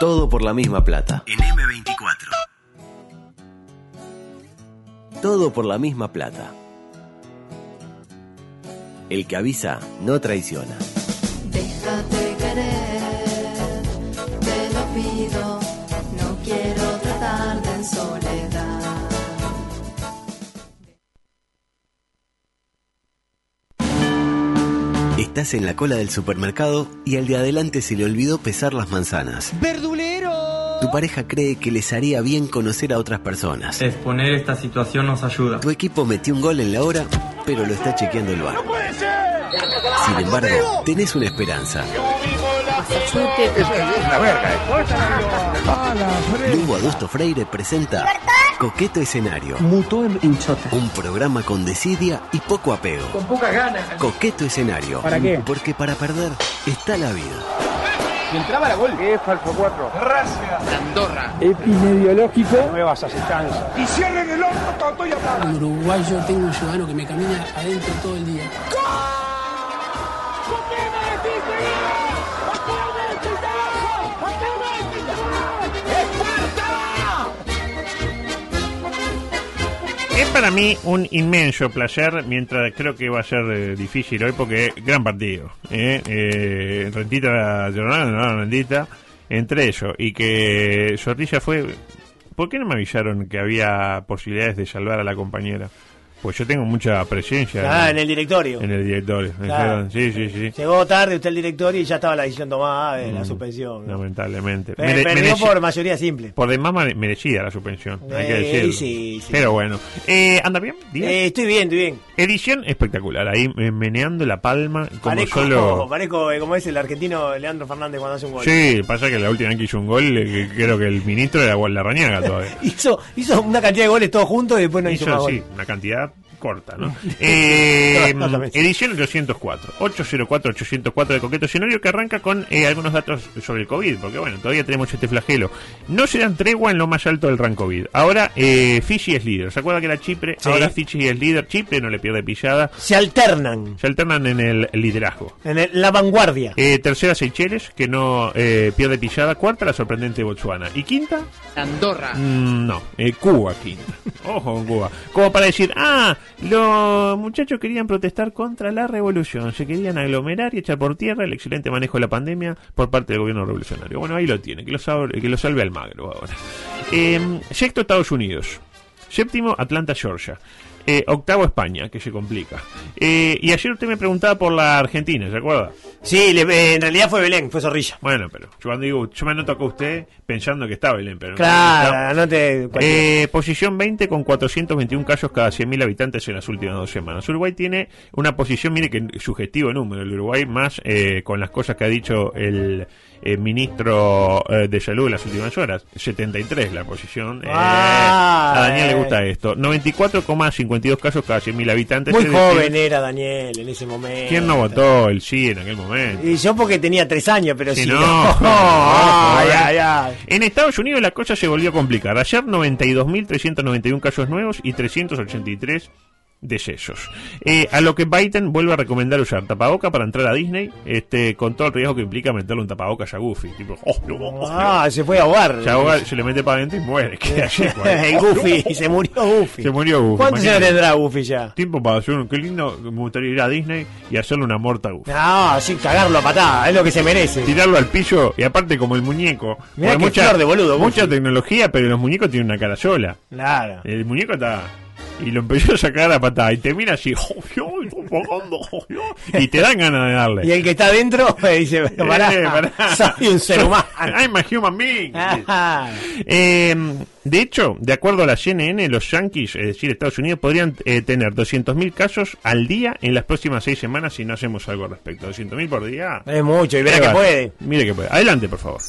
Todo por la misma plata. En M24. Todo por la misma plata. El que avisa no traiciona. Estás en la cola del supermercado y al de adelante se le olvidó pesar las manzanas. ¡Verdulero! Tu pareja cree que les haría bien conocer a otras personas. Exponer esta situación nos ayuda. Tu equipo metió un gol en la hora, pero lo está chequeando el bar. Sin embargo, tenés una esperanza. Lugo Adusto Freire presenta Coqueto Escenario. Mutó en hinchota. Un programa con desidia y poco apego. Con pocas ganas. Coqueto Escenario. ¿Para qué? Porque para perder está la vida. Y entraba la gol. ¿Qué es Falso 4? Andorra. Epidemiológico. Nuevas asechanzas. Y cierren el todo estoy En Uruguay yo tengo un ciudadano que me camina adentro todo el día. Es para mí un inmenso placer, mientras creo que va a ser eh, difícil hoy porque gran partido. ¿eh? Eh, Rentita Jornal, no, Rentita, entre ellos. Y que Zorrilla fue... ¿Por qué no me avisaron que había posibilidades de salvar a la compañera? Pues yo tengo mucha presencia Ah, en el directorio. en el directorio. Claro. Sí, sí, sí. Llegó tarde usted al directorio y ya estaba la decisión tomada de la Mm, suspensión. ¿no? Lamentablemente. Pe- Mere- perdió mereci- por mayoría simple. por demás mere- merecida la suspensión, hay que Eh, decirlo. sí, sí. Pero bueno. Eh, ¿Anda bien? Eh, estoy bien, estoy bien. Edición espectacular, ahí eh, meneando la palma como Parezco, solo... parezco, eh, como es el argentino Leandro Fernández cuando hace un gol. Sí, pasa que la última vez que hizo un gol, eh, que creo que el ministro era la Rañaga todavía. Hizo, hizo una cantidad de goles todos juntos y después no hizo, más Hizo, gol. sí, una cantidad corta, ¿no? Eh, Exactamente. edición 804, 804-804 de Coqueto Escenario que arranca con eh, algunos datos sobre el COVID, porque bueno, todavía tenemos este flagelo. No se dan tregua en lo más alto del rank COVID. Ahora eh, Fiji es líder. ¿Se acuerda que era Chipre? Sí. Ahora Fiji es líder. Chipre no le pierde pillada. Se alternan Se alternan en el liderazgo. en el- la vanguardia. Eh, tercera Seychelles, que no eh, pierde pillada. Cuarta la sorprendente Botswana. ¿Y quinta? Andorra. Mm, no, eh, Cuba quinta. Ojo con Cuba. Como para decir, ah, los muchachos querían protestar contra la revolución. Se querían aglomerar y echar por tierra el excelente manejo de la pandemia por parte del gobierno revolucionario. Bueno, ahí lo tiene, que lo salve, que lo salve Almagro ahora. Eh, sexto, Estados Unidos. Séptimo, Atlanta, Georgia. Eh, octavo, España, que se complica. Eh, y ayer usted me preguntaba por la Argentina, ¿se acuerda? Sí, le- eh, en realidad fue Belén, fue Zorrilla. Bueno, pero yo cuando digo, yo me anoto acá usted pensando que está Belén, pero Claro, no te... eh, posición 20 con 421 casos cada 100.000 habitantes en las últimas dos semanas. Uruguay tiene una posición, mire que sugestivo número, el Uruguay más eh, con las cosas que ha dicho el eh, ministro eh, de Salud en las últimas horas. 73 la posición. Eh, Ah, a Daniel le eh. gusta esto. 94,52 casos cada 100.000 habitantes. Muy joven era Daniel en ese momento. ¿Quién no votó el sí en aquel momento? Y yo porque tenía tres años, pero Si sí. no, ay, no, ay, ay. En Estados Unidos la cosa se volvió a complicar. Ayer 92.391 casos nuevos y 383 decesos. Eh, a lo que Biden vuelve a recomendar usar tapaboca para entrar a Disney, este, con todo el riesgo que implica meterle un tapabocas a Goofy. Tipo, oh, no, oh, Ah, se fue a ahogar. se, ahoga, se le mete para adentro y muere. Queda el Goofy, se murió Goofy. Se murió Goofy. ¿Cuántos años tendrá Goofy ya? Tiempo para hacer un... Qué lindo, me gustaría ir a Disney y hacerle una morta a Goofy. No, sí, cagarlo a patada, es lo que se merece. tirarlo al piso y aparte como el muñeco. Mirá flor de boludo, mucha tecnología, pero los muñecos tienen una cara sola. Claro. El muñeco está. Y lo empezó a sacar a patada. Y te mira así. "Oh, oh, yo", y te dan ganas de darle. Y el que está adentro eh, dice, pará, Eh, pará. soy un ser humano. I'm a human being. Eh, de hecho, de acuerdo a la CNN, los Yankees, es decir, Estados Unidos, podrían eh, tener 200.000 casos al día en las próximas seis semanas si no hacemos algo al respecto. 200.000 por día. es mucho, y Qué que puede. Mire que puede. Adelante, por favor.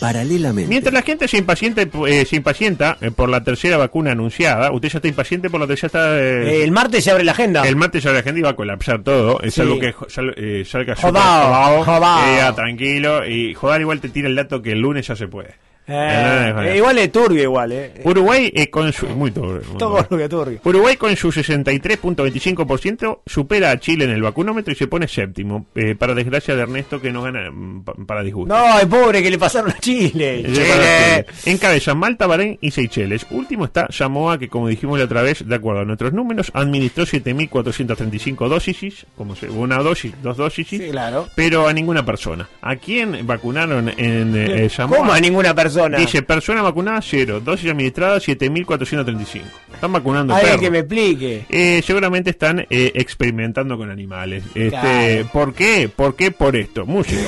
Paralelamente. Mientras la gente se impacienta, eh, se impacienta eh, por la tercera vacuna anunciada, usted ya está impaciente por la tercera. Está, eh, Eh, el martes se abre la agenda. el martes ya la gente iba a colapsar todo, es Sí. algo que sal- salga Jodao, jodao, jodao. tranquilo, y Jodar igual te tira el dato que el lunes ya se puede. Eh, igual es turbio, igual, eh. Uruguay eh, con su muy turbio, muy Todo turbio. turbio. Uruguay con su 63.25% supera a Chile en el vacunómetro y se pone séptimo, eh, para desgracia de Ernesto que no gana mm, pa- para disgusto. No, el pobre que le pasaron a Chile. Eh, Chile. Encabezan Malta, Bahrein y Seychelles. Último está Samoa, que como dijimos la otra vez, de acuerdo a nuestros números, administró 7.435 dosis, como se, una dosis, dos dosis, Sí, claro. pero a ninguna persona. ¿A quién vacunaron en eh, Samoa? ¿Cómo a ninguna persona? Dice, persona vacunada, cero. Dosis administradas, 7.435. Están vacunando Alguien perros. que me explique. Eh, seguramente están eh, experimentando con animales. Este, Claro. ¿Por qué? ¿Por qué? Por esto. Música.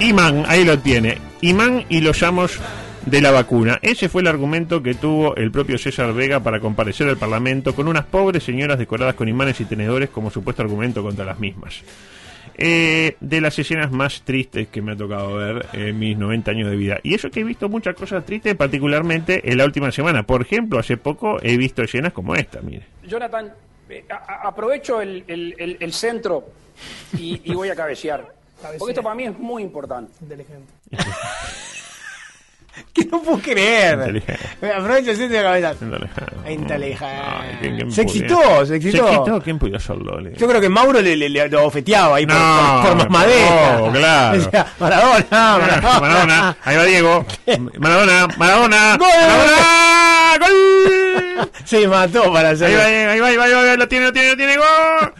Imán, ahí lo tiene. Imán y los amos de la vacuna. Ese fue el argumento que tuvo el propio César Vega para comparecer al Parlamento con unas pobres señoras decoradas con imanes y tenedores como supuesto argumento contra las mismas. Eh, de las escenas más tristes que me ha tocado ver en mis 90 años de vida. Y eso que he visto muchas cosas tristes, particularmente en la última semana. Por ejemplo, hace poco he visto escenas como esta, mire. Jonathan, eh, a- aprovecho el, el- el- el centro y, y voy a cabecear. Porque esto para mí es muy importante. Que no puedo creer. Inteligente. Aprovecha el de cabeza. Inteligente. Inteligente. ¿quién- quién Se excitó, se excitó. ¿Quién podía hacerlo? Le- Yo creo que Mauro le, le, le- lo ofeteaba ahí por, No, por, por más madera. no, claro. Decía, Maradona, Maradona. Maradona, ahí va Diego. Maradona, Maradona. ¡Gol! Maradona, ¡Gol! Se mató para hacer. Ahí va, ahí va, ahí va, ahí va, lo tiene, lo tiene, lo tiene, gol.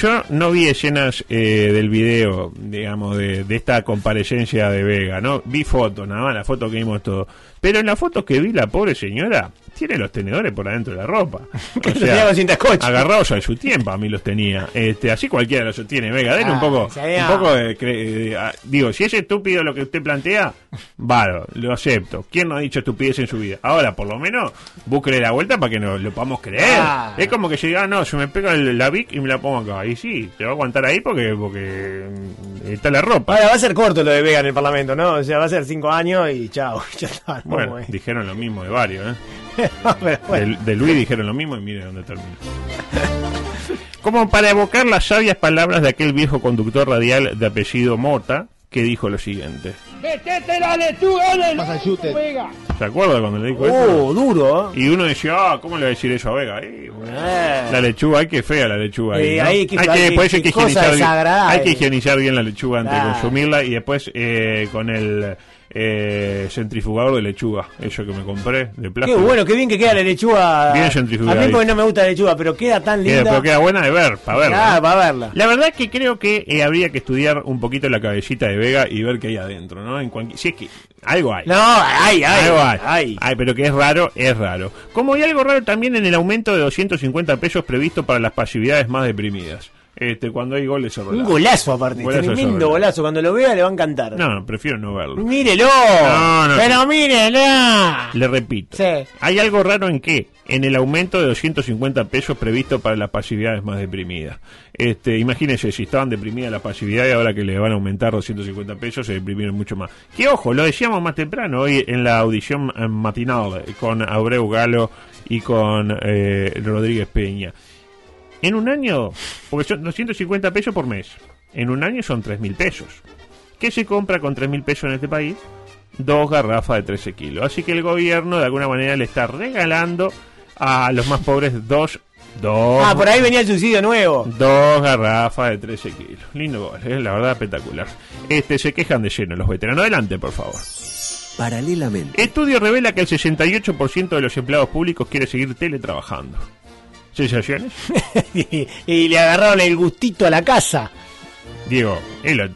Yo no vi escenas eh, del video, digamos, de, de esta comparecencia de Vega, ¿no? Vi fotos, nada más, la foto que vimos todo. Pero en la foto que vi, la pobre señora tiene los tenedores por adentro de la ropa. Que cinta scotch. agarrados a su tiempo, a mí los tenía. Este, así cualquiera los sostiene. Vega, denle un Ah, poco, un poco de, de- ah, digo, si es estúpido lo que usted plantea, vale, lo acepto. ¿Quién no ha dicho estupidez en su vida? Ahora, por lo menos, búsquele la vuelta para que nos lo podamos creer. Ah. Es como que si diga, ah, no, se me pega el- la Vic y me la pongo acá. Y sí, te va a aguantar ahí porque, porque mm, está la ropa. Ahora va a ser corto lo de Vega en el Parlamento, ¿no? O sea, va a ser cinco años y chao. Ya está. no, Bueno, dijeron lo mismo de varios, ¿eh? Pero bueno. De, de Luis dijeron lo mismo y mire dónde termina. Como para evocar las sabias palabras de aquel viejo conductor radial de apellido Mota, que dijo lo siguiente. ¡Metete la lechuga en el Vega! ¿Se acuerda cuando le dijo eso? Oh, duro, ¿eh? Y uno decía, ah, ¿cómo le va a decir eso a Vega? Eh. La lechuga, ay, qué fea la lechuga. Ahí, Eh, hay ay, que, eso hay qué que higienizar bien, hay que higienizar bien la lechuga antes de consumirla y después eh, con el eh, centrifugador de lechuga, eso que me compré de Qué plástico. bueno, qué bien que queda la lechuga. Bien A centrifugada mí ahí. porque no me gusta la lechuga, pero queda tan Queda- linda. pero queda buena de ver, para verla. Ah, para verla. La verdad es que creo que eh, habría que estudiar un poquito la cabecita de Vega y ver qué hay adentro, ¿no? En cualquier- si es que algo hay. No, ay, ay, algo hay. ay. Ay, pero que es raro, es raro. Como hay algo raro también en el aumento de 250 pesos previsto para las pasividades más deprimidas. Este, cuando hay goles Un sorolados. golazo aparte, Golazo tremendo golazo. Cuando lo vea le va a encantar. No, prefiero no verlo. Mírelo. No, no. Pero mírelo. Le repito. Sí. Hay algo raro en qué? En el aumento de 250 pesos previsto para las pasividades más deprimidas. Este, imagínense si estaban deprimidas las pasividades, ahora que le van a aumentar 250 pesos, se deprimieron mucho más. Que ojo, lo decíamos más temprano hoy en la audición eh, matinal con Abreu Galo y con eh, Rodríguez Peña. En un año, porque son 250 pesos por mes, en un año son 3 mil pesos. ¿Qué se compra con 3 mil pesos en este país? Dos garrafas de 13 kilos. Así que el gobierno de alguna manera le está regalando a los más pobres dos, dos, Ah, por ahí venía el subsidio nuevo. dos garrafas de 13 kilos. Lindo gol, ¿eh? la verdad espectacular. Este, se quejan de lleno los veteranos. Adelante, por favor. Paralelamente, Estudio revela que el 68% de los empleados públicos quiere seguir teletrabajando. ¿Sensaciones? y, y le agarraron el gustito a la casa. Digo, es lo-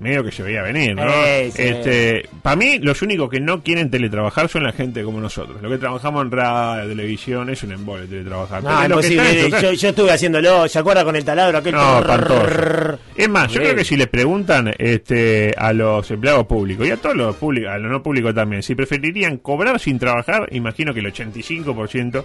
medio que se veía venir, ¿no? Sí. Este, para mí, los únicos que no quieren teletrabajar son la gente como nosotros. Lo que trabajamos en radio, televisión, es un embole teletrabajar. No, su casa- Yo, yo estuve haciéndolo. ¿Se acuerda con el taladro? Aquel No, espantoso. Es más, yo Sí. creo que si le preguntan este, a los empleados públicos y a todos los públicos, a los no públicos también, si preferirían cobrar sin trabajar, imagino que el 85%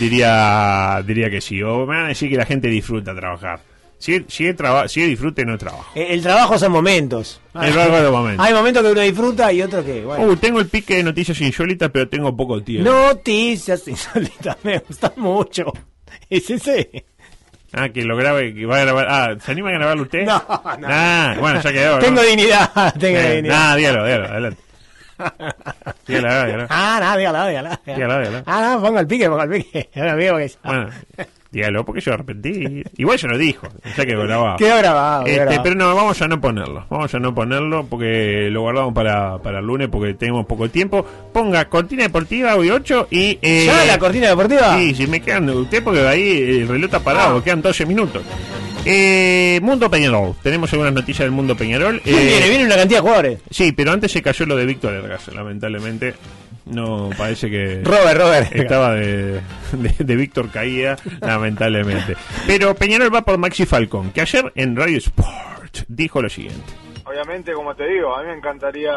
diría, diría que sí. O me van a decir que la gente disfruta trabajar. Si, si, es traba- si disfrute, no es trabajo. Eh, El trabajo son momentos. El trabajo de momentos. Hay momentos que uno disfruta y otros que, bueno. Uh, tengo el pique de noticias insólitas, pero tengo poco tiempo. Noticias insólitas, me gusta mucho. Es ese. Ah, que lo grabe, que va a grabar. Ah, ¿se anima a grabarlo usted? No, no. Ah, bueno, ya quedó. ¿no? Tengo dignidad, tengo Eh, dignidad. Nada, dígalo, dígalo, adelante. Dígala, dígala. Ah, no, dígalo, dígalo. Dígala, dígala. Ah, no, pongo el pique, pongo el pique. Ahora mismo que- Bueno, dígalo porque yo arrepentí. Igual ya lo dijo, ya quedó grabado. Quedó grabado, Este, grabado. pero no, vamos a no ponerlo. Vamos a no ponerlo porque lo guardamos para, para el lunes porque tenemos poco tiempo. Ponga cortina deportiva hoy 8 y. Eh, ¿Ya la cortina deportiva? Sí, si me quedan. Usted porque ahí el reloj está parado, Ah. quedan 12 minutos. Eh, Mundo Peñarol. Tenemos algunas noticias del Mundo Peñarol. ¿Quién Eh, viene? Viene una cantidad de jugadores. Sí, pero antes se cayó lo de Víctor Ergas, lamentablemente. No, parece que. Robert, Robert. Estaba de, de, de Víctor Caía, lamentablemente. Pero Peñarol va por Maxi Falcón, que ayer en Radio Sport dijo lo siguiente. Obviamente, como te digo, a mí me encantaría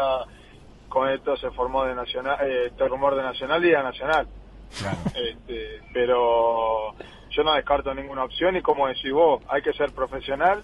con esto se formó de nacional, eh, este rumor de nacional y de nacional. Este, pero yo no descarto ninguna opción y como decís vos, hay que ser profesional.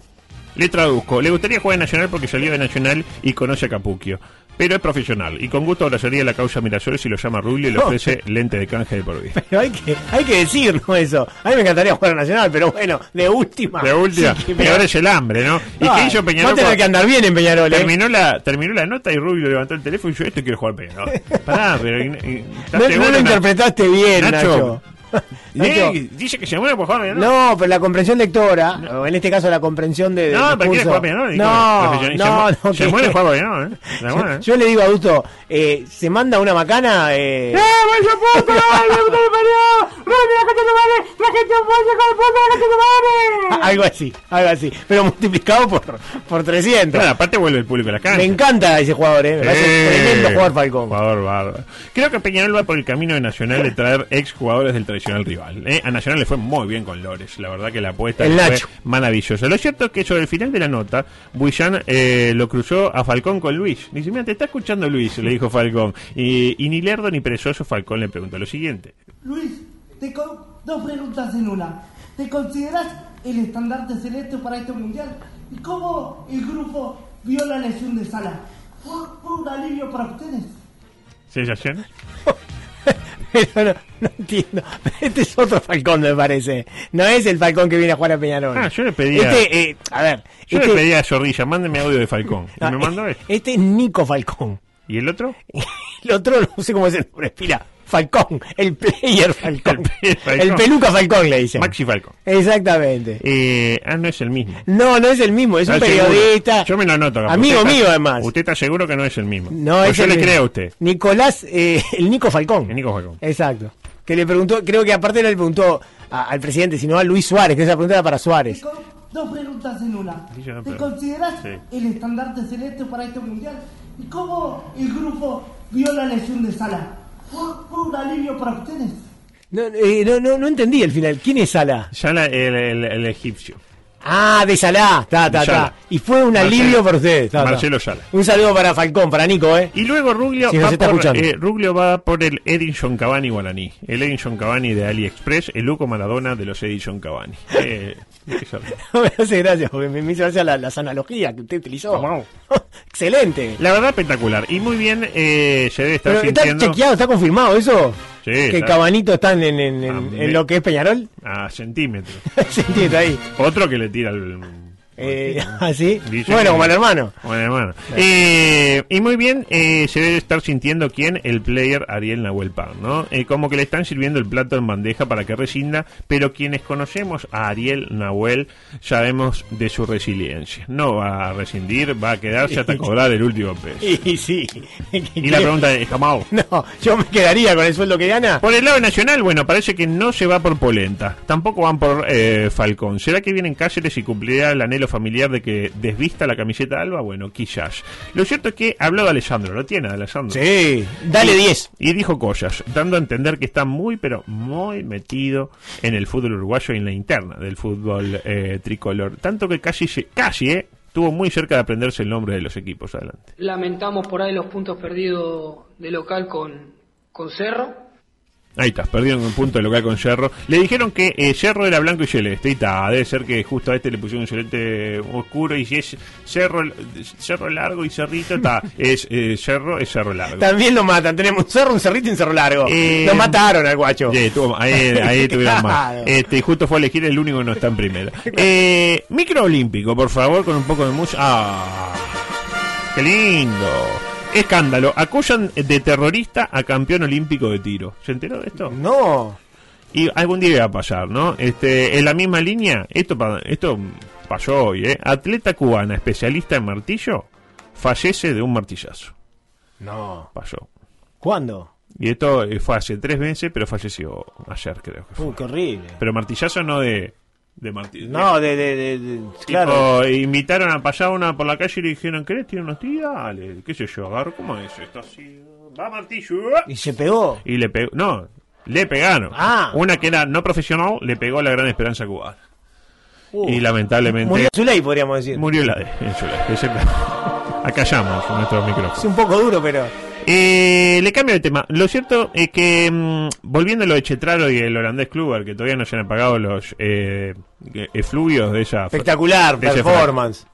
Le traduzco. Le gustaría jugar en Nacional porque salió de Nacional y conoce a Capuquio. Pero es profesional y con gusto abrazaría la causa Mirasol y lo llama Rubio y le No. ofrece lente de canje de por vida. Pero hay que, hay que decirlo eso. A mí me encantaría jugar a Nacional, pero bueno, de última. De última, Sí, peor es el hambre, ¿no? ¿Y Ay, qué hizo Peñarol? Cuando- que andar bien en Peñarol, ¿eh? Terminó la, terminó la nota y Rubio levantó el teléfono y yo, esto quiero jugar Peñarol. Pará, pero... y- y- ¿estás No, no lo interpretaste bien, Nacho. Nacho. Eh, dice que se muere por jugar Peñarol. No, pero la comprensión lectora, o en este caso la comprensión de. No, pero dijo, No, profesional. no, se, mu- no. se muere jugar Peñarol, ¿eh? ¿eh? Yo le digo a Augusto, eh, se manda una macana. Eh... algo así, algo así. Pero multiplicado por, por 300. Claro, aparte vuelve el público a la cancha. Me encanta ese jugador, eh. Me parece Eh, tremendo jugador Falcón. Jugador bárbaro. Creo que Peñarol va por el camino de Nacional de traer ex jugadores del tradicional rival. ¿eh? A Nacional le fue muy bien con Lores. La verdad que la apuesta El fue maravillosa. Lo cierto es que sobre el final de la nota, Buillán eh, lo cruzó a Falcón con Luis. Dice, mira, te está escuchando Luis, le dijo Falcón. Y, y ni lerdo ni perezoso, Falcón le preguntó lo siguiente. Luis, te con- dos preguntas en una. ¿Te consideras el estandarte celeste para este mundial? ¿Y cómo el grupo vio la lesión de Sala? ¿Fue, un alivio para ustedes? ¿Sensaciones? Pero no, no entiendo. Este es otro Falcón, me parece. No es el Falcón que viene a jugar a Peñarol. Ah, yo le pedía- Este, eh, a ver. Yo este, le pedí a Zorrilla, mándeme audio de Falcón. Y me mandó este. Este es Nico Falcón. ¿Y el otro? El otro no sé cómo es el nombre. Falcón. El player Falcón. El player Falcón. El peluca Falcón le dicen. Maxi Falcón. Exactamente. Eh, ah, no es el mismo. No, no es el mismo. Es un periodista. Yo me lo anoto. acá, Amigo está- mío, además. Usted está seguro que no es el mismo. No, Pues es yo el le mismo. creo a usted. Nicolás, eh, el Nico Falcón. El Nico Falcón. Exacto. Que le preguntó, creo que aparte no le preguntó a- al presidente, sino a Luis Suárez, que esa pregunta era para Suárez. Dos preguntas en una. No ¿Te consideras Sí. el estandarte celeste para este mundial? ¿Y cómo el grupo vio la lesión de Sala? ¿Fue, un alivio para ustedes? No, eh, no, no, no entendí el final. ¿Quién es Sala? Ya la- el, el- el egipcio. Ah, de Salá. Ta, ta, ta. Y fue un Marcelo- alivio para ustedes. ta, ta. Marcelo Sala. Un saludo para Falcón, para Nico, ¿eh? Y luego Ruglio, Si va por, eh, Ruglio va por el Edinson Cavani guaraní. El Edinson Cavani de AliExpress, el Luco Maradona de los Edinson Cavani. Eh, ¿de qué se ríe? me hace gracia, porque me, me hizo gracia la- las analogías que usted utilizó. Wow. Excelente. La verdad, espectacular. Y muy bien eh, se debe estar Pero está chequeado, está confirmado eso. Sí, que está- Cabanito están en, en- en- Ah, en me- lo que es Peñarol. A centímetros. Entiende ahí. Otro que le tira el. Eh, ¿Así? Dice Bueno, que- como el hermano. Bueno, hermano. Eh, y muy bien, eh, se debe estar sintiendo quién, el player Ariel Nahuel Pan, ¿no? Eh, como que le están sirviendo el plato en bandeja para que rescinda, pero quienes conocemos a Ariel Nahuel sabemos de su resiliencia. No va a rescindir, va a quedarse hasta cobrar el último peso. Y sí. Y la pregunta es, ¿Camao? No, yo me quedaría con el sueldo que gana. Por el lado nacional, bueno, parece que no se va por Polenta. Tampoco van por eh, Falcón. ¿Será que vienen Cáceres y cumplirá el anhelo familiar de que desvista la camiseta Alba? Bueno, quizás. Lo cierto es que habló de Alessandro, lo tiene Alessandro. Sí, dale Y- 10. Y dijo cosas, dando a entender que está muy, pero muy metido en el fútbol uruguayo y en la interna del fútbol eh, tricolor. Tanto que casi, casi, eh, estuvo muy cerca de aprenderse el nombre de los equipos. Adelante. Lamentamos por ahí los puntos perdidos de local con, con Cerro. Ahí está, perdieron un punto de local con Cerro. Le dijeron que eh, Cerro era blanco y celeste. Y está, debe ser que justo a este le pusieron un celeste oscuro. Y si es Cerro, cerro largo y Cerrito, está. Es eh, Cerro, es Cerro largo. También lo matan. Tenemos un cerro, un cerrito y un cerro largo. Eh, lo mataron al guacho. Sí, tuvo- ahí, ahí tuvieron más. Este, y justo fue a elegir el único que no está en primera. Eh, micro olímpico, por favor, con un poco de música. Ah, qué lindo. Escándalo. Acusan de terrorista a campeón olímpico de tiro. ¿Se enteró de esto? No. Y algún día va a pasar, ¿no? Este, en la misma línea, esto, esto pasó hoy, ¿eh? Atleta cubana, especialista en martillo, fallece de un martillazo. No. Pasó. ¿Cuándo? Y esto eh, fue hace tres meses, pero falleció ayer, creo que fue. Uy, qué horrible. Pero martillazo no de, de martillo. No, de, de, de- de- Tipo, claro. invitaron a pasar una por la calle y le dijeron, ¿querés tirar unos tiros? Dale, qué sé yo, agarro, ¿cómo es esto? Así, va martillo. Y se pegó. Y le pegó, no, le pegaron. Ah. Una que era no profesional le pegó a la gran esperanza cubana. Uh, y lamentablemente Murió su ley, podríamos decir. murió la de en su ley, exacto. Acallamos nuestros micrófonos. Es un poco duro, pero. Eh, le cambio de tema. Lo cierto es que, mm, volviendo a lo de Chetraro y el holandés Kluber, que todavía no se han apagado los eh, efluvios de esa. Espectacular de performance.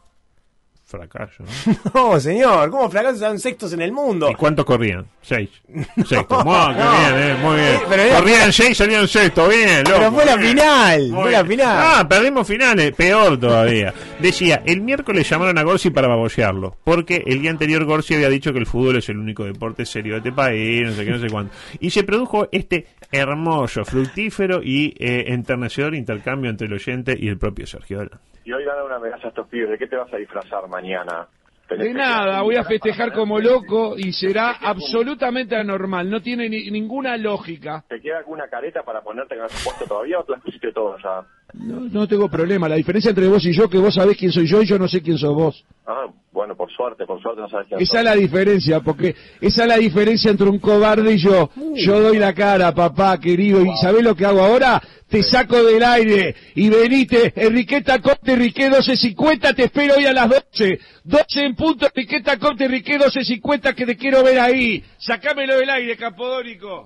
Fracaso, ¿no? No, señor, ¿cómo fracasos dan sextos en el mundo? ¿Y cuántos corrían? Seis. Sexto. Muy No. bien, eh, muy bien. Pero era- corrían seis, salieron sexto. Bien, loco. Pero fue la bien. final, Muy fue la final. Ah, perdimos finales, peor todavía. Decía, el miércoles llamaron a Gorsi para babosearlo, porque el día anterior Gorsi había dicho que el fútbol es el único deporte serio de este país, no sé qué, no sé cuánto. Y se produjo este hermoso, fructífero y eh, enternecedor intercambio entre el oyente y el propio Sergio. Y hoy dar una amenaza a estos pibes. ¿De qué te vas a disfrazar mañana? De nada, voy a festejar como loco y será absolutamente anormal, no tiene ni- ninguna lógica. ¿Te queda alguna careta para ponerte no has puesto todavía o te las pusiste todas ya? No, no tengo problema, la diferencia entre vos y yo que vos sabés quién soy yo y yo no sé quién sos vos. Ah, bueno, por suerte, por suerte no sabes quién Esa es la diferencia, porque esa es la diferencia entre un cobarde y yo. Yo doy la cara, papá querido, y ¿sabés lo que hago ahora? Te saco del aire y venite, Enriqueta Corte, Enrique 1250, te espero hoy a las 12. 12 en punto, Enriqueta Corte, Enrique 1250, que te quiero ver ahí. Sacámelo del aire, Capodónico.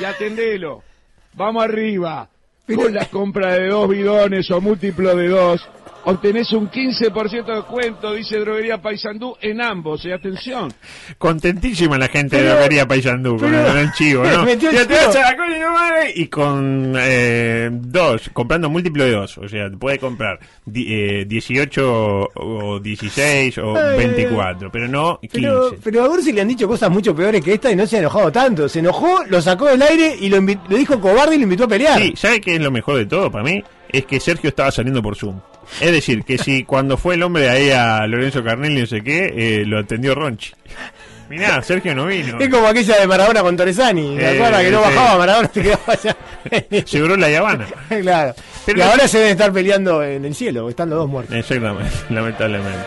Y atendelo. Vamos arriba. Con la compra de dos bidones o múltiplo de dos, obtenés un 15% de descuento, dice Droguería Paysandú, en ambos. Y atención, Contentísima la gente de Pero- Feria Paysandú con pero- el, el chivo, ¿no? Metió el Ya te chivo. vas a la cola y no vale, y con eh, dos, comprando múltiplo de dos, o sea, puede comprar di- eh, 18 o, o 16 o Ay, 24, pero no 15. Pero, pero a Gorsi le han dicho cosas mucho peores que esta y no se ha enojado tanto. Se enojó, lo sacó del aire y lo, lo dijo cobarde y lo invitó a pelear. Sí, ¿sabe qué es lo mejor de todo para mí? Es que Sergio estaba saliendo por Zoom. Es decir, que si cuando fue el hombre ahí a Lorenzo Carnelli y no sé qué, eh, lo atendió Ronchi. Mirá, Sergio no vino. Es como aquella de Maradona con Torresani. ¿Te Eh, acuerdas que no bajaba Maradona? Se quedaba allá. Seguro la Habana. claro. Pero y ahora se deben estar peleando en el cielo, están los dos muertos. Exactamente, lamentablemente.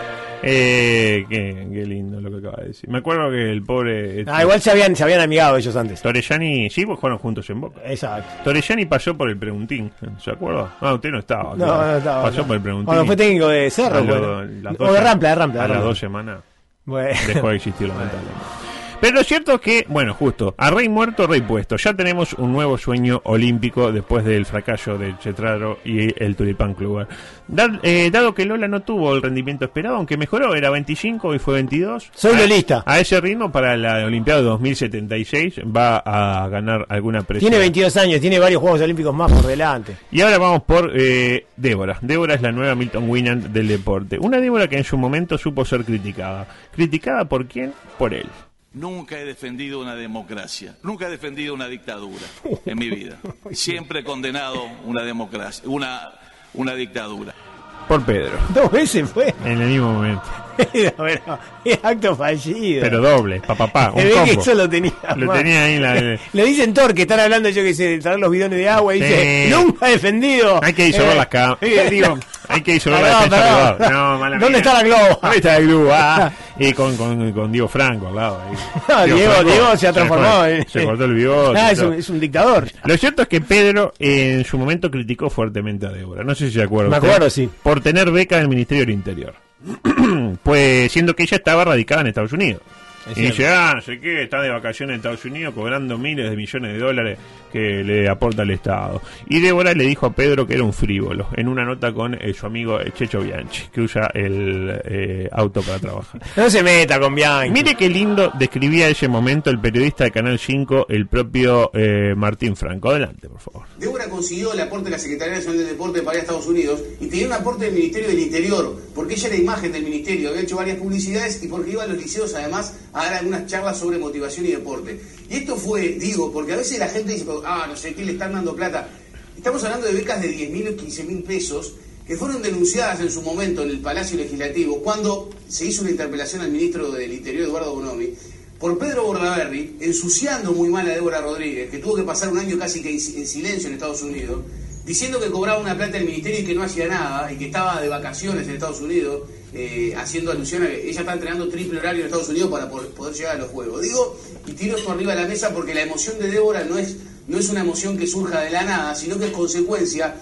Eh, qué, qué lindo lo que acaba de decir. Me acuerdo que el pobre. Ah, igual se habían, se habían amigado ellos antes. Torellani, sí, pues jugaron juntos en Boca. Exacto. Torellani pasó por el preguntín, ¿se acuerda? Ah, usted no estaba. No, claro. no estaba, Pasó no. por el preguntín. Cuando fue técnico de Cerro, lo- bueno. O de Rampla, de Rampla, A las dos semanas Bueno. dejó de existir, lamentablemente. Pero lo cierto es que, bueno, justo, a rey muerto, rey puesto. Ya tenemos un nuevo sueño olímpico después del fracaso del Chetraro y el Tulipán Club. Dad- eh, dado que Lola no tuvo el rendimiento esperado, aunque mejoró, era 25 y fue 22. Soy lolista. A ese ritmo, para la Olimpiada de 2076, va a ganar alguna presión. Tiene 22 años, tiene varios Juegos Olímpicos más por delante. Y ahora vamos por eh, Débora. Débora es la nueva Milton Winant del deporte. Una Débora que en su momento supo ser criticada. ¿Criticada por quién? Por él. Nunca he defendido una democracia, nunca he defendido una dictadura en mi vida. Siempre he condenado una democracia, una, una dictadura. Por Pedro. Dos veces fue. En el mismo momento. Pero, es acto fallido. Pero doble, pa, pa, pa, un que eso lo tenía. Lo tenía ahí la- Le dicen Thor que están hablando, yo que sé, de traer los bidones de agua. Y Sí. dice, nunca he defendido. Hay que disolver Eh, las cámaras. eh, digo, hay que disolver la defensa rival. No, mala ¿Dónde mía. está la globo? ¿Dónde está el globo? Ah, y con, con, con Diego Franco al lado. ahí. Diego- Diego se ha transformado Se, en- se cortó el bigote. Ah, es un, es un dictador. Lo cierto es que Pedro eh, en su momento criticó fuertemente a Débora. No sé si se acuerda. Me usted, acuerdo, sí. Por tener beca del Ministerio del Interior. pues siendo que ella estaba radicada en Estados Unidos. Es y dice, ah, no sé qué, está de vacaciones en Estados Unidos cobrando miles de millones de dólares que le aporta el Estado. Y Débora le dijo a Pedro que era un frívolo, en una nota con eh, su amigo eh, Checho Bianchi, que usa el eh, auto para trabajar. No se meta con Bianchi. Mire qué lindo describía ese momento el periodista de Canal 5, el propio eh, Martín Franco. Adelante, por favor. Débora consiguió el aporte de la Secretaría Nacional del Deporte para ir a Estados Unidos y tenía un aporte del Ministerio del Interior, porque ella era imagen del Ministerio, había hecho varias publicidades y porque iba a los liceos además a dar algunas charlas sobre motivación y deporte. Y esto fue, digo, porque a veces la gente dice, ah, no sé qué le están dando plata. Estamos hablando de becas de 10 mil o 15 mil pesos que fueron denunciadas en su momento en el Palacio Legislativo cuando se hizo una interpelación al ministro del Interior, Eduardo Bonomi, por Pedro Bordaberry, ensuciando muy mal a Débora Rodríguez, que tuvo que pasar un año casi que en silencio en Estados Unidos, diciendo que cobraba una plata del ministerio y que no hacía nada, y que estaba de vacaciones en Estados Unidos, eh, haciendo alusión a que ella está entrenando triple horario en Estados Unidos para poder, llegar a los Juegos. Digo, y tiro esto arriba de la mesa porque la emoción de Débora no es, no es una emoción que surja de la nada, sino que es consecuencia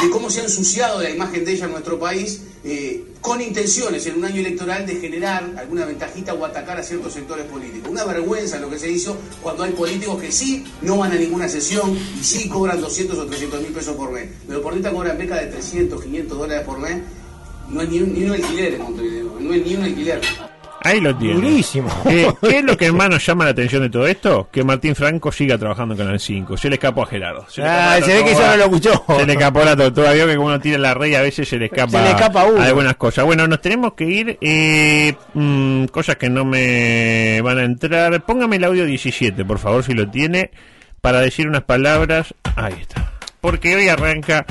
de cómo se ha ensuciado la imagen de ella en nuestro país eh, con intenciones en un año electoral de generar alguna ventajita o atacar a ciertos sectores políticos. Una vergüenza lo que se hizo cuando hay políticos que sí no van a ninguna sesión y sí cobran 200 o 300 mil pesos por mes. Los deportistas cobran beca de 300, 500 dólares por mes. No es ni un, ni un alquiler en Montevideo, no es ni un alquiler. Ahí lo tiene. Durísimo. Eh, ¿Qué es lo que más nos llama la atención de todo esto? Que Martín Franco siga trabajando con el 5. Se le escapó a Gerardo. Se, ah, se ve que eso no lo escuchó. Se le escapó la tortuga. Vio que como uno tira la rey a veces se le escapa, se le escapa uno. algunas cosas. Bueno, nos tenemos que ir. Eh, mm, cosas que no me van a entrar. Póngame el audio 17, por favor, si lo tiene. Para decir unas palabras. Ahí está. Porque hoy arranca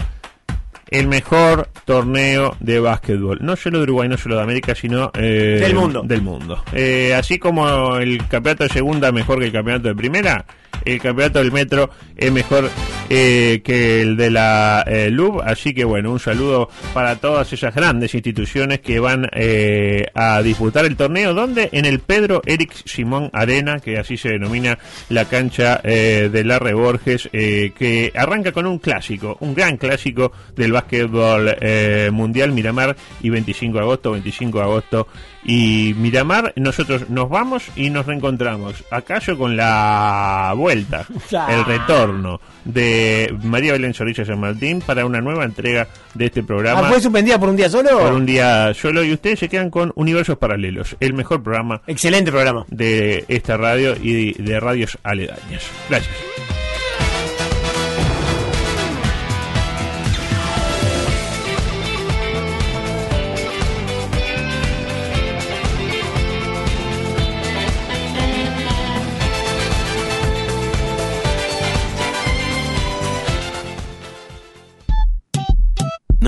el mejor torneo de básquetbol. No solo de Uruguay, no solo de América, sino eh, del mundo. Del mundo. Eh, así como el campeonato de segunda mejor que el campeonato de primera, el campeonato del metro es mejor eh, que el de la eh, LUB. Así que bueno, un saludo para todas esas grandes instituciones que van eh, a disputar el torneo. donde En el Pedro Eric Simón Arena, que así se denomina la cancha de la Borges, que arranca con un clásico, un gran clásico del básquetbol mundial Miramar y 25 de agosto, 25 de agosto y Miramar, nosotros nos vamos y nos reencontramos. Acaso con la vuelta, el retorno de María Belén Sorrilla San Martín para una nueva entrega de este programa. Ah, ¿Fue suspendida por un día solo? Por un día solo y ustedes se quedan con Universos Paralelos, el mejor programa. Excelente programa. De esta radio y de radios aledañas. Gracias.